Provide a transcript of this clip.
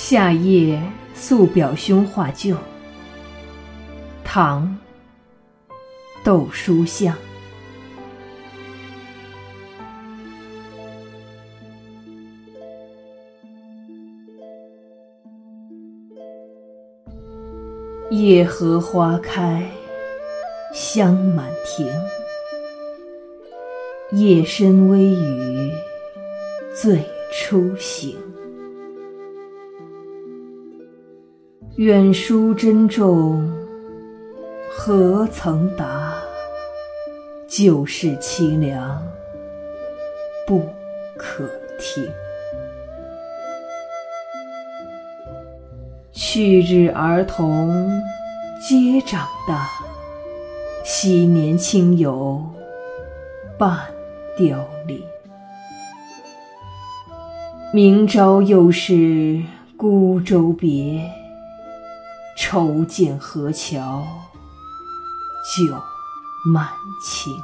夏夜宿表兄画旧，唐·窦书香。夜荷花开，香满庭。夜深微雨，醉初醒。远书珍重，何曾达？旧事凄凉，不可听。去日儿童皆长大，昔年亲友半凋零。明朝又是孤舟别，愁见河桥酒满倾。